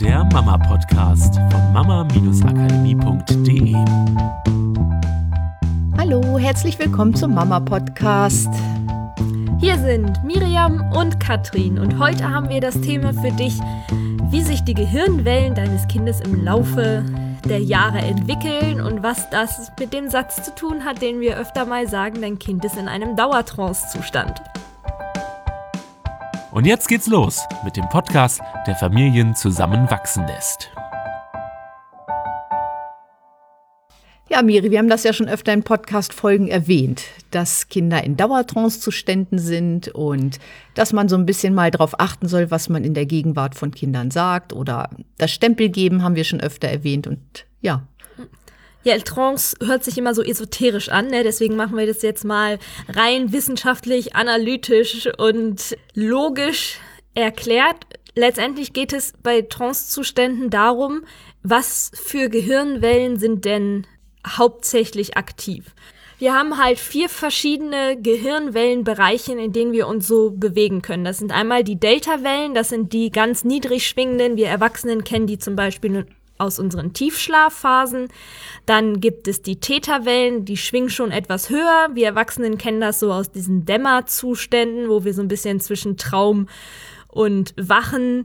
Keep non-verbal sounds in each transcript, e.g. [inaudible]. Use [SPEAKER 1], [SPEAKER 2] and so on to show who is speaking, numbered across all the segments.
[SPEAKER 1] der Mama-Podcast von mama-akademie.de.
[SPEAKER 2] Hallo, herzlich willkommen zum Mama-Podcast.
[SPEAKER 3] Hier sind Miriam und Katrin und heute haben wir das Thema für dich, wie sich die Gehirnwellen deines Kindes im Laufe der Jahre entwickeln und was das mit dem Satz zu tun hat, den wir öfter mal sagen, dein Kind ist in einem Dauertrance-Zustand.
[SPEAKER 1] Und jetzt geht's los mit dem Podcast, der Familien zusammenwachsen lässt.
[SPEAKER 2] Ja, Miri, wir haben das ja schon öfter in Podcast-Folgen erwähnt, dass Kinder in Dauertrance-Zuständen sind und dass man so ein bisschen mal darauf achten soll, was man in der Gegenwart von Kindern sagt oder das Stempel geben haben wir schon öfter erwähnt und ja,
[SPEAKER 3] ja, Trance hört sich immer so esoterisch an, ne? deswegen machen wir das jetzt mal rein wissenschaftlich, analytisch und logisch erklärt. Letztendlich geht es bei Trance-Zuständen darum, was für Gehirnwellen sind denn hauptsächlich aktiv. Wir haben halt vier verschiedene Gehirnwellenbereiche, in denen wir uns so bewegen können. Das sind einmal die Delta-Wellen, das sind die ganz niedrig schwingenden. Wir Erwachsenen kennen die zum Beispiel aus unseren Tiefschlafphasen. Dann gibt es die Theta-Wellen, die schwingen schon etwas höher. Wir Erwachsenen kennen das so aus diesen Dämmerzuständen, wo wir so ein bisschen zwischen Traum und Wachen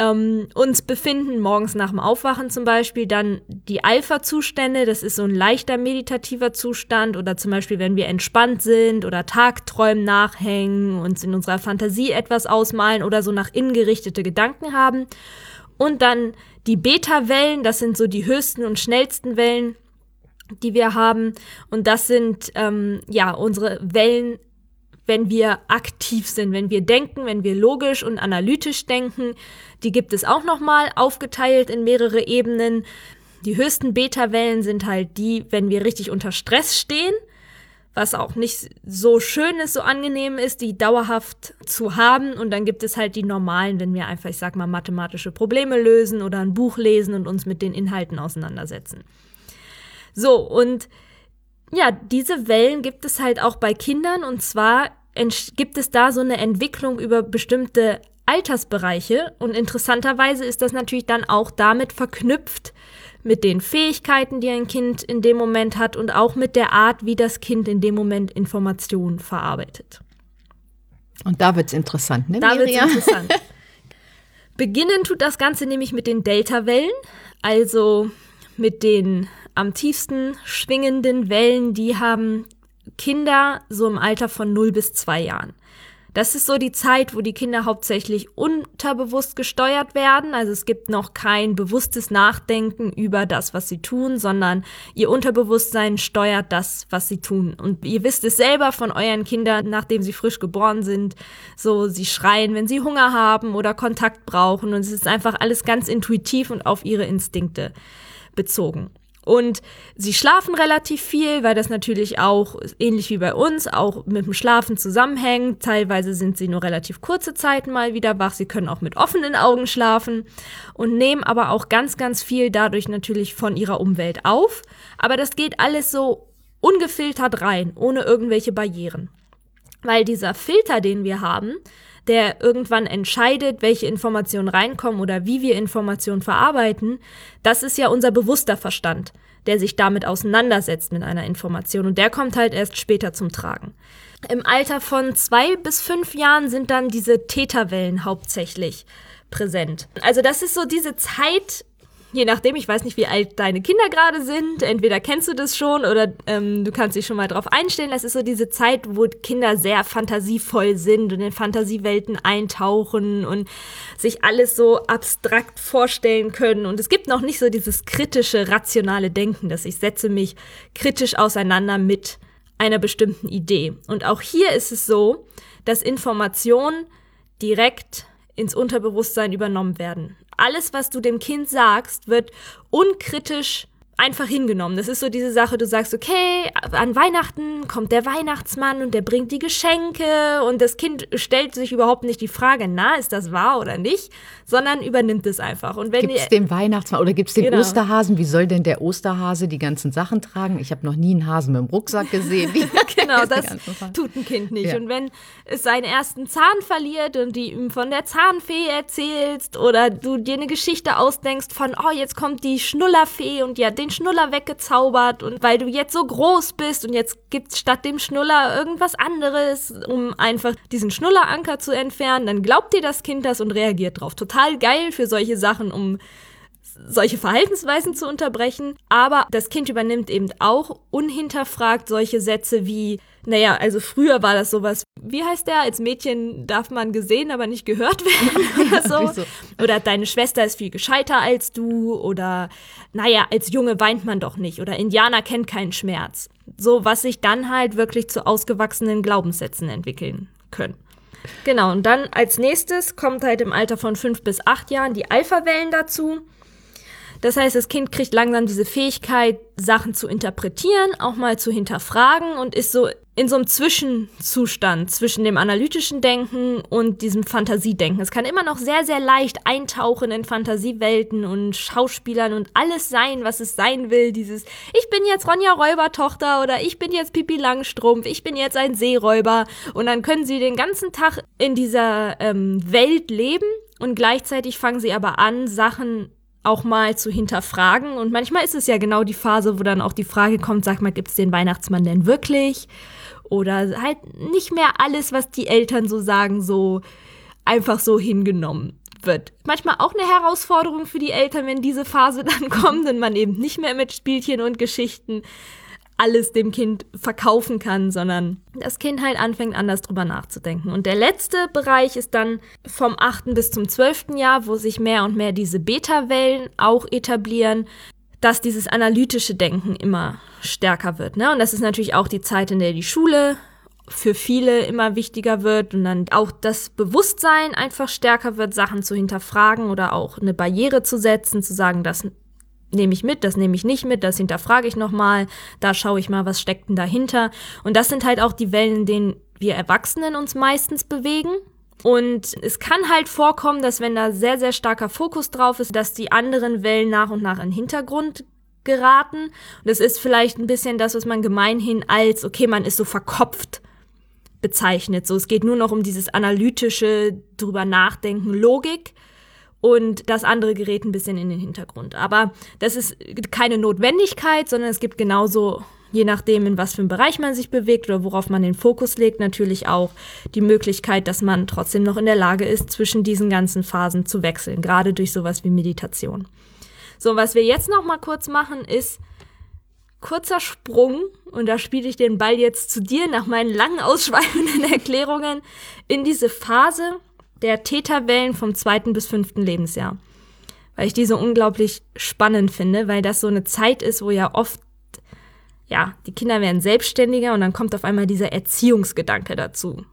[SPEAKER 3] ähm, uns befinden, morgens nach dem Aufwachen zum Beispiel. Dann die Alpha-Zustände, das ist so ein leichter meditativer Zustand oder zum Beispiel, wenn wir entspannt sind oder Tagträumen nachhängen, uns in unserer Fantasie etwas ausmalen oder so nach innen gerichtete Gedanken haben. Und dann die Beta-Wellen, das sind so die höchsten und schnellsten Wellen, die wir haben. Und das sind ähm, ja unsere Wellen, wenn wir aktiv sind, wenn wir denken, wenn wir logisch und analytisch denken. Die gibt es auch nochmal aufgeteilt in mehrere Ebenen. Die höchsten Beta-Wellen sind halt die, wenn wir richtig unter Stress stehen was auch nicht so schön ist, so angenehm ist, die dauerhaft zu haben. Und dann gibt es halt die normalen, wenn wir einfach, ich sag mal, mathematische Probleme lösen oder ein Buch lesen und uns mit den Inhalten auseinandersetzen. So, und ja, diese Wellen gibt es halt auch bei Kindern und zwar gibt es da so eine Entwicklung über bestimmte Altersbereiche und interessanterweise ist das natürlich dann auch damit verknüpft, mit den Fähigkeiten, die ein Kind in dem Moment hat und auch mit der Art, wie das Kind in dem Moment Informationen verarbeitet.
[SPEAKER 2] Und da wird es interessant, ne?
[SPEAKER 3] Da wird es interessant. [laughs] Beginnen tut das Ganze nämlich mit den Delta-Wellen, also mit den am tiefsten schwingenden Wellen, die haben Kinder so im Alter von 0 bis 2 Jahren. Das ist so die Zeit, wo die Kinder hauptsächlich unterbewusst gesteuert werden. Also es gibt noch kein bewusstes Nachdenken über das, was sie tun, sondern ihr Unterbewusstsein steuert das, was sie tun. Und ihr wisst es selber von euren Kindern, nachdem sie frisch geboren sind. So, sie schreien, wenn sie Hunger haben oder Kontakt brauchen. Und es ist einfach alles ganz intuitiv und auf ihre Instinkte bezogen. Und sie schlafen relativ viel, weil das natürlich auch, ähnlich wie bei uns, auch mit dem Schlafen zusammenhängt. Teilweise sind sie nur relativ kurze Zeiten mal wieder wach. Sie können auch mit offenen Augen schlafen und nehmen aber auch ganz, ganz viel dadurch natürlich von ihrer Umwelt auf. Aber das geht alles so ungefiltert rein, ohne irgendwelche Barrieren. Weil dieser Filter, den wir haben, der irgendwann entscheidet, welche Informationen reinkommen oder wie wir Informationen verarbeiten, das ist ja unser bewusster Verstand, der sich damit auseinandersetzt mit einer Information und der kommt halt erst später zum Tragen. Im Alter von zwei bis fünf Jahren sind dann diese Täterwellen hauptsächlich präsent. Also das ist so diese Zeit, je nachdem, ich weiß nicht, wie alt deine Kinder gerade sind, entweder kennst du das schon oder ähm, du kannst dich schon mal drauf einstellen. Das ist so diese Zeit, wo Kinder sehr fantasievoll sind und in Fantasiewelten eintauchen und sich alles so abstrakt vorstellen können. Und es gibt noch nicht so dieses kritische, rationale Denken, dass ich setze mich kritisch auseinander mit einer bestimmten Idee. Und auch hier ist es so, dass Informationen direkt ins Unterbewusstsein übernommen werden alles, was du dem Kind sagst, wird unkritisch einfach hingenommen. Das ist so diese Sache, du sagst, okay, an Weihnachten kommt der Weihnachtsmann und der bringt die Geschenke und das Kind stellt sich überhaupt nicht die Frage, na, ist das wahr oder nicht, sondern übernimmt es einfach. Und
[SPEAKER 2] wenn gibt's den Weihnachtsmann oder gibt es den genau. Osterhasen? Wie soll denn der Osterhase die ganzen Sachen tragen? Ich habe noch nie einen Hasen mit dem Rucksack gesehen. [laughs] [laughs]
[SPEAKER 3] genau, das tut ein Kind nicht. Ja. Und wenn es seinen ersten Zahn verliert und die ihm von der Zahnfee erzählst oder du dir eine Geschichte ausdenkst von, oh, jetzt kommt die Schnullerfee und die hat den Schnuller weggezaubert und weil du jetzt so groß bist und jetzt gibt's statt dem Schnuller irgendwas anderes, um einfach diesen Schnulleranker zu entfernen, dann glaubt dir das Kind das und reagiert drauf. Total geil für solche Sachen, um solche Verhaltensweisen zu unterbrechen. Aber das Kind übernimmt eben auch unhinterfragt solche Sätze wie, naja, also früher war das sowas, wie heißt der? Als Mädchen darf man gesehen, aber nicht gehört werden [laughs] oder so. Oder deine Schwester ist viel gescheiter als du. Oder naja, als Junge weint man doch nicht. Oder Indianer kennt keinen Schmerz. So, was sich dann halt wirklich zu ausgewachsenen Glaubenssätzen entwickeln können. Genau, und dann als nächstes kommt halt im Alter von fünf bis acht Jahren die Alpha-Wellen dazu. Das heißt, das Kind kriegt langsam diese Fähigkeit, Sachen zu interpretieren, auch mal zu hinterfragen und ist so in so einem Zwischenzustand zwischen dem analytischen Denken und diesem Fantasiedenken. Es kann immer noch sehr, sehr leicht eintauchen in Fantasiewelten und Schauspielern und alles sein, was es sein will. Dieses, ich bin jetzt Ronja Räubertochter oder ich bin jetzt Pipi Langstrumpf, ich bin jetzt ein Seeräuber. Und dann können sie den ganzen Tag in dieser ähm, Welt leben und gleichzeitig fangen sie aber an, Sachen auch mal zu hinterfragen. Und manchmal ist es ja genau die Phase, wo dann auch die Frage kommt, sag mal, gibt es den Weihnachtsmann denn wirklich? Oder halt nicht mehr alles, was die Eltern so sagen, so einfach so hingenommen wird. Manchmal auch eine Herausforderung für die Eltern, wenn diese Phase [laughs] dann kommt und man eben nicht mehr mit Spielchen und Geschichten alles dem Kind verkaufen kann, sondern das Kind halt anfängt anders drüber nachzudenken. Und der letzte Bereich ist dann vom 8. bis zum 12. Jahr, wo sich mehr und mehr diese Beta-Wellen auch etablieren, dass dieses analytische Denken immer stärker wird. Ne? Und das ist natürlich auch die Zeit, in der die Schule für viele immer wichtiger wird und dann auch das Bewusstsein einfach stärker wird, Sachen zu hinterfragen oder auch eine Barriere zu setzen, zu sagen, das nehme ich mit, das nehme ich nicht mit, das hinterfrage ich nochmal, da schaue ich mal, was steckt denn dahinter. Und das sind halt auch die Wellen, in denen wir Erwachsenen uns meistens bewegen. Und es kann halt vorkommen, dass wenn da sehr, sehr starker Fokus drauf ist, dass die anderen Wellen nach und nach in den Hintergrund geraten. Und das ist vielleicht ein bisschen das, was man gemeinhin als, okay, man ist so verkopft bezeichnet. So, es geht nur noch um dieses analytische, drüber nachdenken, Logik und das andere gerät ein bisschen in den Hintergrund. Aber das ist keine Notwendigkeit, sondern es gibt genauso, je nachdem, in was für einem Bereich man sich bewegt oder worauf man den Fokus legt, natürlich auch die Möglichkeit, dass man trotzdem noch in der Lage ist, zwischen diesen ganzen Phasen zu wechseln, gerade durch sowas wie Meditation. So, was wir jetzt noch mal kurz machen, ist kurzer Sprung, und da spiele ich den Ball jetzt zu dir nach meinen langen ausschweifenden [laughs] Erklärungen, in diese Phase, der Täterwellen vom zweiten bis fünften Lebensjahr. Weil ich die so unglaublich spannend finde, weil das so eine Zeit ist, wo ja oft, ja, die Kinder werden selbstständiger und dann kommt auf einmal dieser Erziehungsgedanke dazu.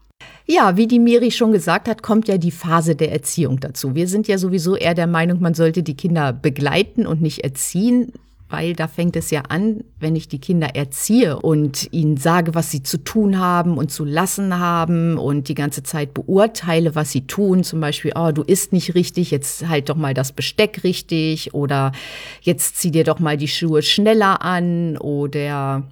[SPEAKER 2] Ja, wie die Miri schon gesagt hat, kommt ja die Phase der Erziehung dazu. Wir sind ja sowieso eher der Meinung, man sollte die Kinder begleiten und nicht erziehen weil da fängt es ja an, wenn ich die Kinder erziehe und ihnen sage, was sie zu tun haben und zu lassen haben und die ganze Zeit beurteile, was sie tun. Zum Beispiel, oh, du isst nicht richtig, jetzt halt doch mal das Besteck richtig oder jetzt zieh dir doch mal die Schuhe schneller an oder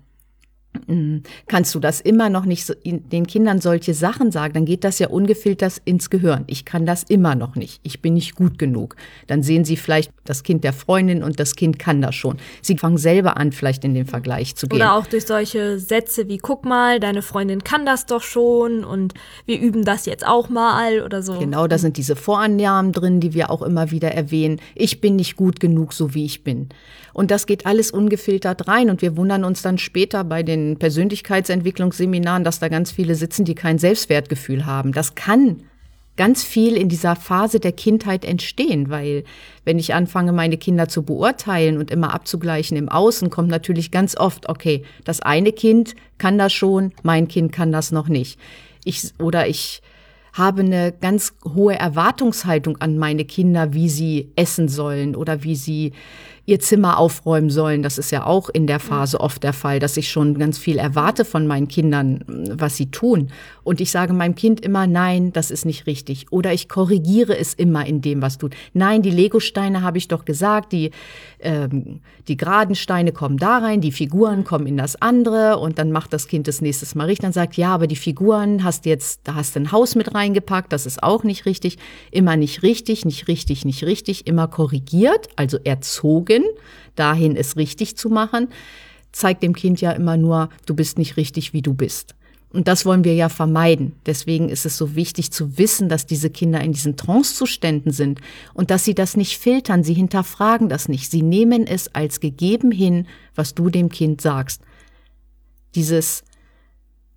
[SPEAKER 2] kannst du das immer noch nicht so, den Kindern solche Sachen sagen, dann geht das ja ungefiltert ins Gehirn. Ich kann das immer noch nicht. Ich bin nicht gut genug. Dann sehen sie vielleicht das Kind der Freundin und das Kind kann das schon. Sie fangen selber an, vielleicht in den Vergleich zu gehen.
[SPEAKER 3] Oder auch durch solche Sätze wie, guck mal, deine Freundin kann das doch schon und wir üben das jetzt auch mal oder so.
[SPEAKER 2] Genau, da sind diese Vorannahmen drin, die wir auch immer wieder erwähnen. Ich bin nicht gut genug, so wie ich bin. Und das geht alles ungefiltert rein und wir wundern uns dann später bei den Persönlichkeitsentwicklungsseminaren, dass da ganz viele sitzen, die kein Selbstwertgefühl haben. Das kann ganz viel in dieser Phase der Kindheit entstehen, weil wenn ich anfange, meine Kinder zu beurteilen und immer abzugleichen im Außen, kommt natürlich ganz oft, okay, das eine Kind kann das schon, mein Kind kann das noch nicht. Ich, oder ich habe eine ganz hohe Erwartungshaltung an meine Kinder, wie sie essen sollen oder wie sie ihr Zimmer aufräumen sollen. Das ist ja auch in der Phase oft der Fall, dass ich schon ganz viel erwarte von meinen Kindern, was sie tun. Und ich sage meinem Kind immer, nein, das ist nicht richtig. Oder ich korrigiere es immer in dem, was tut. Nein, die Legosteine habe ich doch gesagt, die, ähm, die geraden Steine kommen da rein, die Figuren kommen in das andere und dann macht das Kind das nächstes Mal richtig. Dann sagt, ja, aber die Figuren hast jetzt, da hast du ein Haus mit reingepackt, das ist auch nicht richtig. Immer nicht richtig, nicht richtig, nicht richtig, immer korrigiert, also erzogen, dahin es richtig zu machen, zeigt dem Kind ja immer nur, du bist nicht richtig, wie du bist. Und das wollen wir ja vermeiden. Deswegen ist es so wichtig zu wissen, dass diese Kinder in diesen Trancezuständen sind und dass sie das nicht filtern, sie hinterfragen das nicht. Sie nehmen es als gegeben hin, was du dem Kind sagst. Dieses,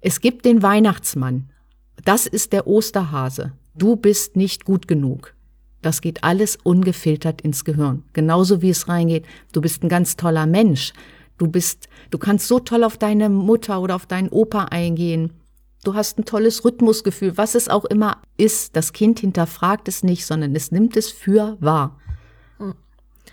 [SPEAKER 2] es gibt den Weihnachtsmann. Das ist der Osterhase. Du bist nicht gut genug. Das geht alles ungefiltert ins Gehirn. Genauso wie es reingeht. Du bist ein ganz toller Mensch. Du bist, du kannst so toll auf deine Mutter oder auf deinen Opa eingehen. Du hast ein tolles Rhythmusgefühl, was es auch immer ist. Das Kind hinterfragt es nicht, sondern es nimmt es für wahr.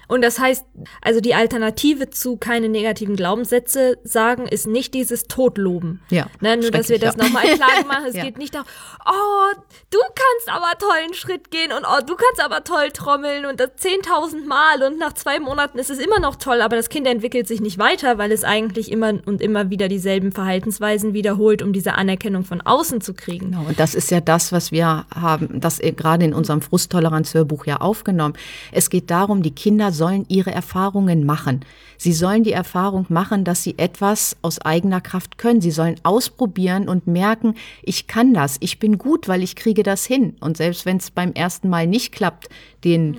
[SPEAKER 3] Und das heißt, also die Alternative zu keine negativen Glaubenssätze sagen, ist nicht dieses Totloben.
[SPEAKER 2] Ja.
[SPEAKER 3] Ne, nur, dass wir das
[SPEAKER 2] ja.
[SPEAKER 3] nochmal klar machen. [laughs] Es
[SPEAKER 2] Ja.
[SPEAKER 3] geht nicht darum, oh, du kannst aber toll einen Schritt gehen und oh, du kannst aber toll trommeln und das 10.000 Mal und nach zwei Monaten ist es immer noch toll, aber das Kind entwickelt sich nicht weiter, weil es eigentlich immer und immer wieder dieselben Verhaltensweisen wiederholt, um diese Anerkennung von außen zu kriegen.
[SPEAKER 2] Genau, und das ist ja das, was wir haben, das äh, gerade in unserem Frusttoleranz-Hörbuch ja aufgenommen. Es geht darum, die Kinder sollen ihre Erfahrungen machen. Sie sollen die Erfahrung machen, dass sie etwas aus eigener Kraft können. Sie sollen ausprobieren und merken, ich kann das, ich bin gut, weil ich kriege das hin. Und selbst wenn es beim ersten Mal nicht klappt, den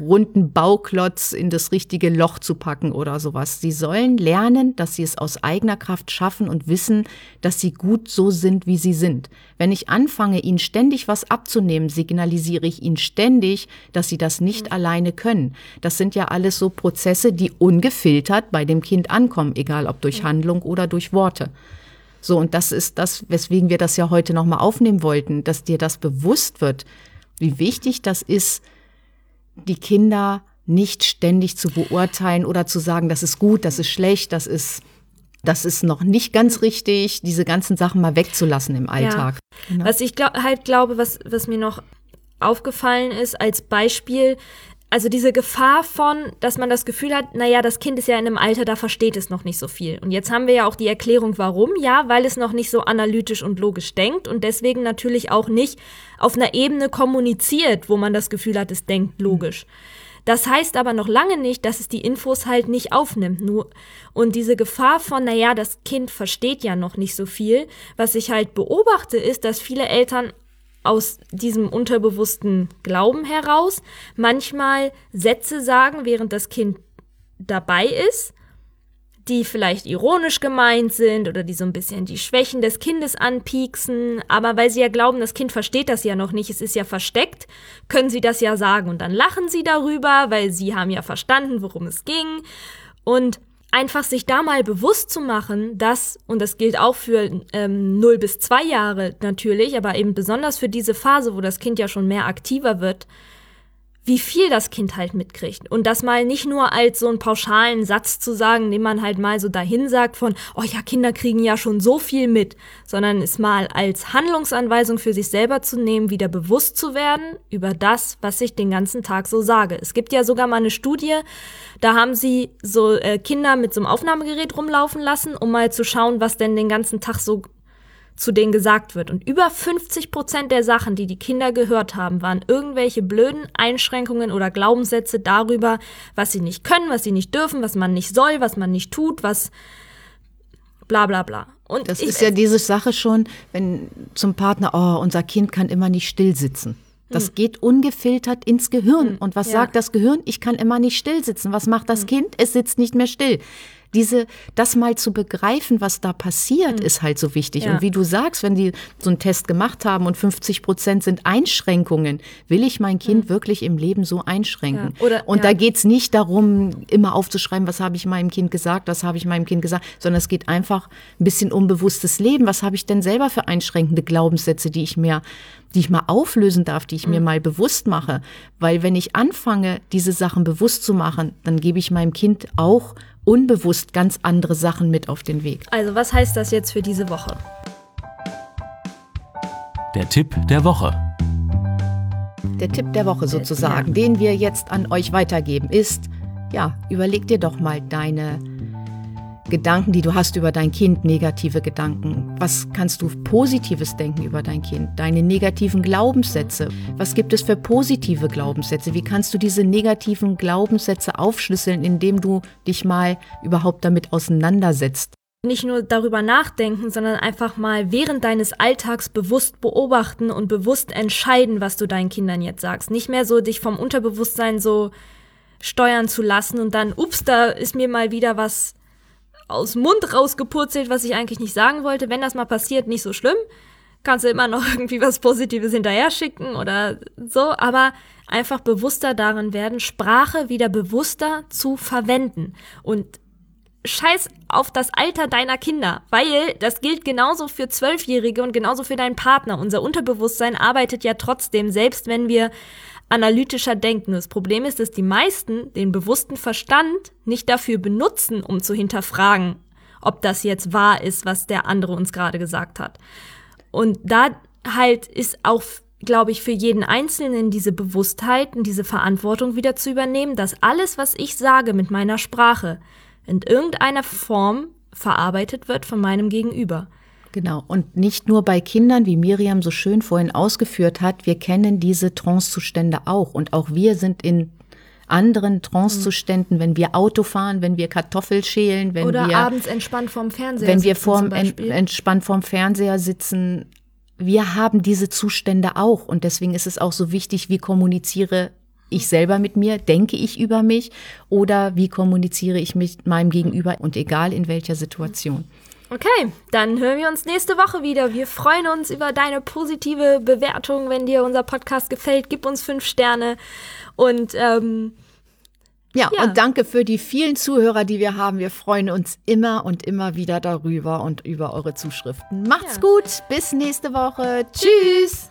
[SPEAKER 2] runden Bauklotz in das richtige Loch zu packen oder sowas. Sie sollen lernen, dass sie es aus eigener Kraft schaffen und wissen, dass sie gut so sind, wie sie sind. Wenn ich anfange, ihnen ständig was abzunehmen, signalisiere ich ihnen ständig, dass sie das nicht alleine können. Das sind ja alles so Prozesse, die ungefiltert bei dem Kind ankommen, egal ob durch Handlung oder durch Worte. So, und das ist das, weswegen wir das ja heute nochmal aufnehmen wollten, dass dir das bewusst wird, wie wichtig das ist, die Kinder nicht ständig zu beurteilen oder zu sagen, das ist gut, das ist schlecht, das ist, das ist noch nicht ganz richtig, diese ganzen Sachen mal wegzulassen im Alltag. Genau.
[SPEAKER 3] Was ich glaub, halt glaube, was, was mir noch aufgefallen ist als Beispiel, also diese Gefahr von, dass man das Gefühl hat, naja, das Kind ist ja in einem Alter, da versteht es noch nicht so viel. Und jetzt haben wir ja auch die Erklärung, warum. Ja, weil es noch nicht so analytisch und logisch denkt und deswegen natürlich auch nicht auf einer Ebene kommuniziert, wo man das Gefühl hat, es denkt logisch. Das heißt aber noch lange nicht, dass es die Infos halt nicht aufnimmt. Nur, und diese Gefahr von, naja, das Kind versteht ja noch nicht so viel, was ich halt beobachte, ist, dass viele Eltern aus diesem unterbewussten Glauben heraus manchmal Sätze sagen, während das Kind dabei ist, die vielleicht ironisch gemeint sind oder die so ein bisschen die Schwächen des Kindes anpieksen, aber weil sie ja glauben, das Kind versteht das ja noch nicht, es ist ja versteckt, können sie das ja sagen. Und dann lachen sie darüber, weil sie haben ja verstanden, worum es ging. Und einfach sich da mal bewusst zu machen, dass, und das gilt auch für ähm, 0 bis 2 Jahre natürlich, aber eben besonders für diese Phase, wo das Kind ja schon mehr aktiver wird, wie viel das Kind halt mitkriegt. Und das mal nicht nur als so einen pauschalen Satz zu sagen, den man halt mal so dahin sagt von, oh ja, Kinder kriegen ja schon so viel mit, sondern es mal als Handlungsanweisung für sich selber zu nehmen, wieder bewusst zu werden über das, was ich den ganzen Tag so sage. Es gibt ja sogar mal eine Studie, da haben sie so äh, Kinder mit so einem Aufnahmegerät rumlaufen lassen, um mal zu schauen, was denn den ganzen Tag so zu denen gesagt wird. Und über 50 Prozent der Sachen, die die Kinder gehört haben, waren irgendwelche blöden Einschränkungen oder Glaubenssätze darüber, was sie nicht können, was sie nicht dürfen, was man nicht soll, was man nicht tut, was bla bla bla. Und
[SPEAKER 2] Das
[SPEAKER 3] ich,
[SPEAKER 2] ist ja diese Sache schon, wenn zum Partner, oh, unser Kind kann immer nicht still sitzen. Das geht ungefiltert ins Gehirn. Und was
[SPEAKER 3] Hm. ja.
[SPEAKER 2] sagt das Gehirn? Ich kann immer nicht still sitzen. Was macht das Kind? Es sitzt nicht mehr still. Diese, das mal zu begreifen, was da passiert, mhm. ist halt so wichtig. Ja. Und wie du sagst, wenn die so einen Test gemacht haben und 50 Prozent sind Einschränkungen, will ich mein Kind mhm. wirklich im Leben so einschränken? Ja. Oder, und ja. da geht's nicht darum, immer aufzuschreiben, was habe ich meinem Kind gesagt, was habe ich meinem Kind gesagt, sondern es geht einfach ein bisschen um bewusstes Leben. Was habe ich denn selber für einschränkende Glaubenssätze, die ich mir die ich mal auflösen darf, die ich mhm. mir mal bewusst mache. Weil wenn ich anfange, diese Sachen bewusst zu machen, dann gebe ich meinem Kind auch unbewusst ganz andere Sachen mit auf den Weg.
[SPEAKER 3] Also was heißt das jetzt für diese Woche?
[SPEAKER 1] Der Tipp der Woche.
[SPEAKER 2] Der Tipp der Woche sozusagen, den wir jetzt an euch weitergeben, ist, ja, überleg dir doch mal deine Gedanken, die du hast über dein Kind, negative Gedanken? Was kannst du Positives denken über dein Kind? Deine negativen Glaubenssätze? Was gibt es für positive Glaubenssätze? Wie kannst du diese negativen Glaubenssätze aufschlüsseln, indem du dich mal überhaupt damit auseinandersetzt?
[SPEAKER 3] Nicht nur darüber nachdenken, sondern einfach mal während deines Alltags bewusst beobachten und bewusst entscheiden, was du deinen Kindern jetzt sagst. Nicht mehr so dich vom Unterbewusstsein so steuern zu lassen und dann, ups, da ist mir mal wieder was aus dem Mund rausgepurzelt, was ich eigentlich nicht sagen wollte. Wenn das mal passiert, nicht so schlimm. Kannst du immer noch [laughs] irgendwie was Positives hinterher schicken oder so, aber einfach bewusster darin werden, Sprache wieder bewusster zu verwenden. Und scheiß auf das Alter deiner Kinder, weil das gilt genauso für Zwölfjährige und genauso für deinen Partner. Unser Unterbewusstsein arbeitet ja trotzdem, selbst wenn wir analytischer denken. Das Problem ist, dass die meisten den bewussten Verstand nicht dafür benutzen, um zu hinterfragen, ob das jetzt wahr ist, was der andere uns gerade gesagt hat. Und da halt ist auch, glaube ich, für jeden Einzelnen diese Bewusstheit und diese Verantwortung wieder zu übernehmen, dass alles, was ich sage mit meiner Sprache, in irgendeiner Form verarbeitet wird von meinem Gegenüber.
[SPEAKER 2] Genau. Und nicht nur bei Kindern, wie Miriam so schön vorhin ausgeführt hat, wir kennen diese Trancezustände auch. Und auch wir sind in anderen Trancezuständen, wenn wir Auto fahren, wenn wir Kartoffel schälen, wenn
[SPEAKER 3] Oder
[SPEAKER 2] wir
[SPEAKER 3] abends entspannt vorm Fernseher
[SPEAKER 2] wenn wir vorm, entspannt vorm Fernseher sitzen. Wir haben diese Zustände auch und deswegen ist es auch so wichtig, wie kommuniziere ich selber mit mir, denke ich über mich oder wie kommuniziere ich mit meinem Gegenüber und egal in welcher Situation.
[SPEAKER 3] Okay, dann hören wir uns nächste Woche wieder. Wir freuen uns über deine positive Bewertung. Wenn dir unser Podcast gefällt, gib uns fünf Sterne. Und ähm,
[SPEAKER 2] ja, ja, und danke für die vielen Zuhörer, die wir haben. Wir freuen uns immer und immer wieder darüber und über eure Zuschriften. Macht's ja. gut, bis nächste Woche. Tschüss.